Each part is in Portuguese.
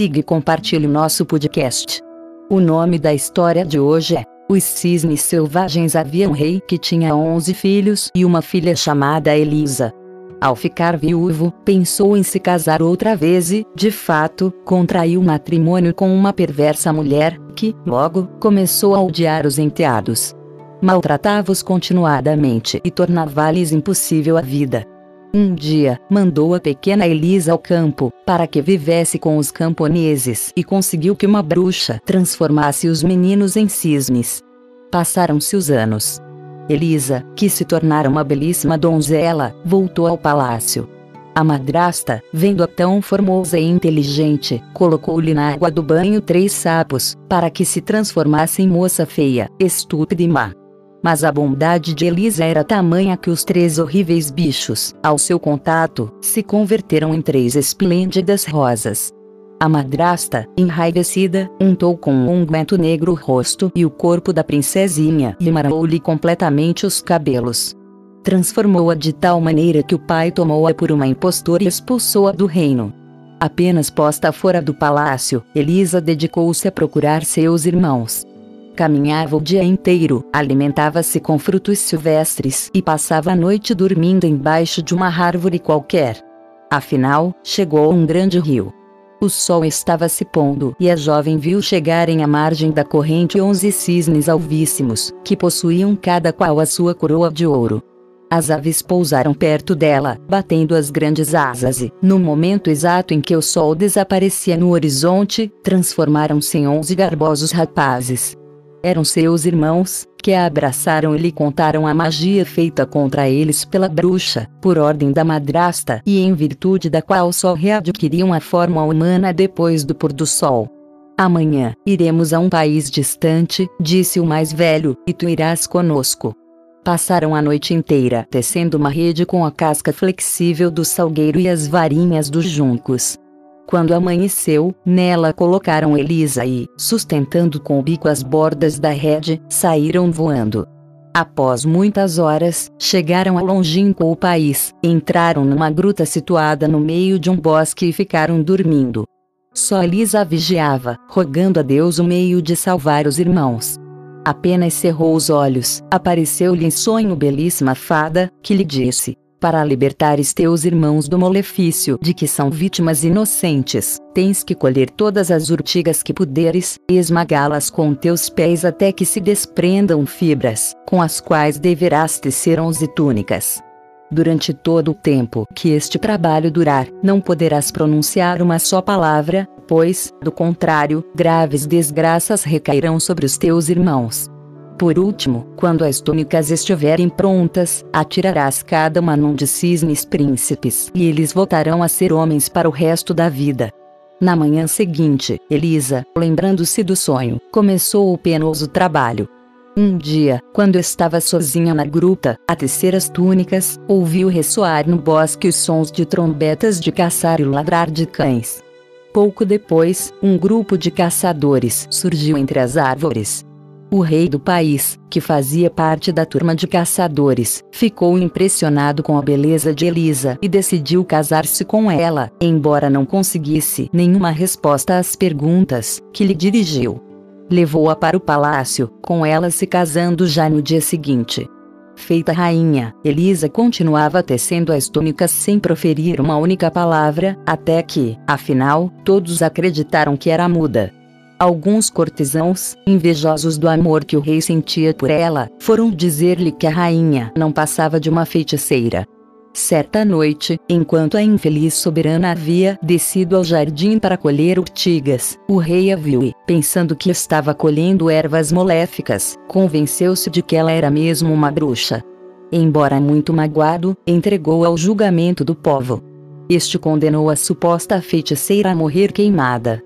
siga e compartilhe nosso podcast. O nome da história de hoje é Os Cisnes Selvagens. Havia um rei que tinha 11 filhos e uma filha chamada Elisa. Ao ficar viúvo, pensou em se casar outra vez e, de fato, contraiu matrimônio com uma perversa mulher, que, logo, começou a odiar os enteados. Maltratava-os continuadamente e tornava-lhes impossível a vida. Um dia, mandou a pequena Elisa ao campo, para que vivesse com os camponeses e conseguiu que uma bruxa transformasse os meninos em cisnes. Passaram-se os anos. Elisa, que se tornara uma belíssima donzela, voltou ao palácio. A madrasta, vendo-a tão formosa e inteligente, colocou-lhe na água do banho três sapos, para que se transformasse em moça feia, estúpida e má. Mas a bondade de Elisa era tamanha que os três horríveis bichos, ao seu contato, se converteram em três esplêndidas rosas. A madrasta, enraivecida, untou com um unguento negro o rosto e o corpo da princesinha e marou-lhe completamente os cabelos. Transformou-a de tal maneira que o pai tomou-a por uma impostora e expulsou-a do reino. Apenas posta fora do palácio, Elisa dedicou-se a procurar seus irmãos. Caminhava o dia inteiro, alimentava-se com frutos silvestres e passava a noite dormindo embaixo de uma árvore qualquer. Afinal, chegou um grande rio. O sol estava se pondo e a jovem viu chegarem à margem da corrente onze cisnes alvíssimos, que possuíam cada qual a sua coroa de ouro. As aves pousaram perto dela, batendo as grandes asas e, no momento exato em que o sol desaparecia no horizonte, transformaram-se em onze garbosos rapazes, eram seus irmãos, que a abraçaram e lhe contaram a magia feita contra eles pela bruxa, por ordem da madrasta e em virtude da qual só readquiriam a forma humana depois do pôr do sol. Amanhã, iremos a um país distante, disse o mais velho, e tu irás conosco. Passaram a noite inteira tecendo uma rede com a casca flexível do salgueiro e as varinhas dos juncos. Quando amanheceu, nela colocaram Elisa e, sustentando com o bico as bordas da rede, saíram voando. Após muitas horas, chegaram ao longínquo país, entraram numa gruta situada no meio de um bosque e ficaram dormindo. Só Elisa vigiava, rogando a Deus o meio de salvar os irmãos. Apenas cerrou os olhos, apareceu-lhe em sonho belíssima fada, que lhe disse: para libertares teus irmãos do malefício de que são vítimas inocentes, tens que colher todas as urtigas que puderes, e esmagá-las com teus pés até que se desprendam fibras, com as quais deverás tecer onze túnicas. Durante todo o tempo que este trabalho durar, não poderás pronunciar uma só palavra, pois, do contrário, graves desgraças recairão sobre os teus irmãos. Por último, quando as túnicas estiverem prontas, atirarás cada uma num de cisnes príncipes, e eles voltarão a ser homens para o resto da vida. Na manhã seguinte, Elisa, lembrando-se do sonho, começou o penoso trabalho. Um dia, quando estava sozinha na gruta, a tecer as túnicas, ouviu ressoar no bosque os sons de trombetas de caçar e ladrar de cães. Pouco depois, um grupo de caçadores surgiu entre as árvores, o rei do país, que fazia parte da turma de caçadores, ficou impressionado com a beleza de Elisa e decidiu casar-se com ela, embora não conseguisse nenhuma resposta às perguntas que lhe dirigiu. Levou-a para o palácio, com ela se casando já no dia seguinte. Feita rainha, Elisa continuava tecendo as túnicas sem proferir uma única palavra, até que, afinal, todos acreditaram que era muda. Alguns cortesãos, invejosos do amor que o rei sentia por ela, foram dizer-lhe que a rainha não passava de uma feiticeira. Certa noite, enquanto a infeliz soberana havia descido ao jardim para colher urtigas, o rei a viu e, pensando que estava colhendo ervas moléficas, convenceu-se de que ela era mesmo uma bruxa. Embora muito magoado, entregou ao julgamento do povo. Este condenou a suposta feiticeira a morrer queimada.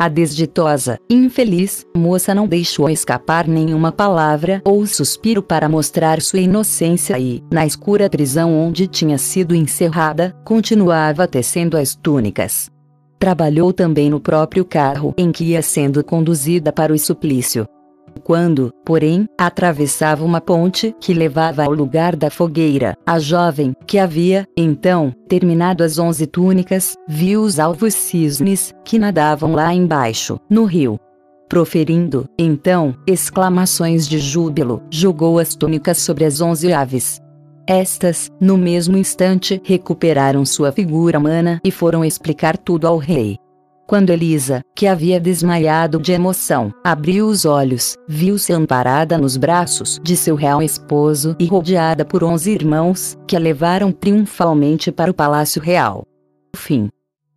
A desditosa, infeliz, moça não deixou escapar nenhuma palavra ou suspiro para mostrar sua inocência e, na escura prisão onde tinha sido encerrada, continuava tecendo as túnicas. Trabalhou também no próprio carro em que ia sendo conduzida para o suplício. Quando, porém, atravessava uma ponte que levava ao lugar da fogueira, a jovem, que havia, então, terminado as onze túnicas, viu os alvos cisnes, que nadavam lá embaixo, no rio. Proferindo, então, exclamações de júbilo, jogou as túnicas sobre as onze aves. Estas, no mesmo instante, recuperaram sua figura humana e foram explicar tudo ao rei. Quando Elisa, que havia desmaiado de emoção, abriu os olhos, viu-se amparada nos braços de seu real esposo e rodeada por onze irmãos, que a levaram triunfalmente para o palácio real. Fim.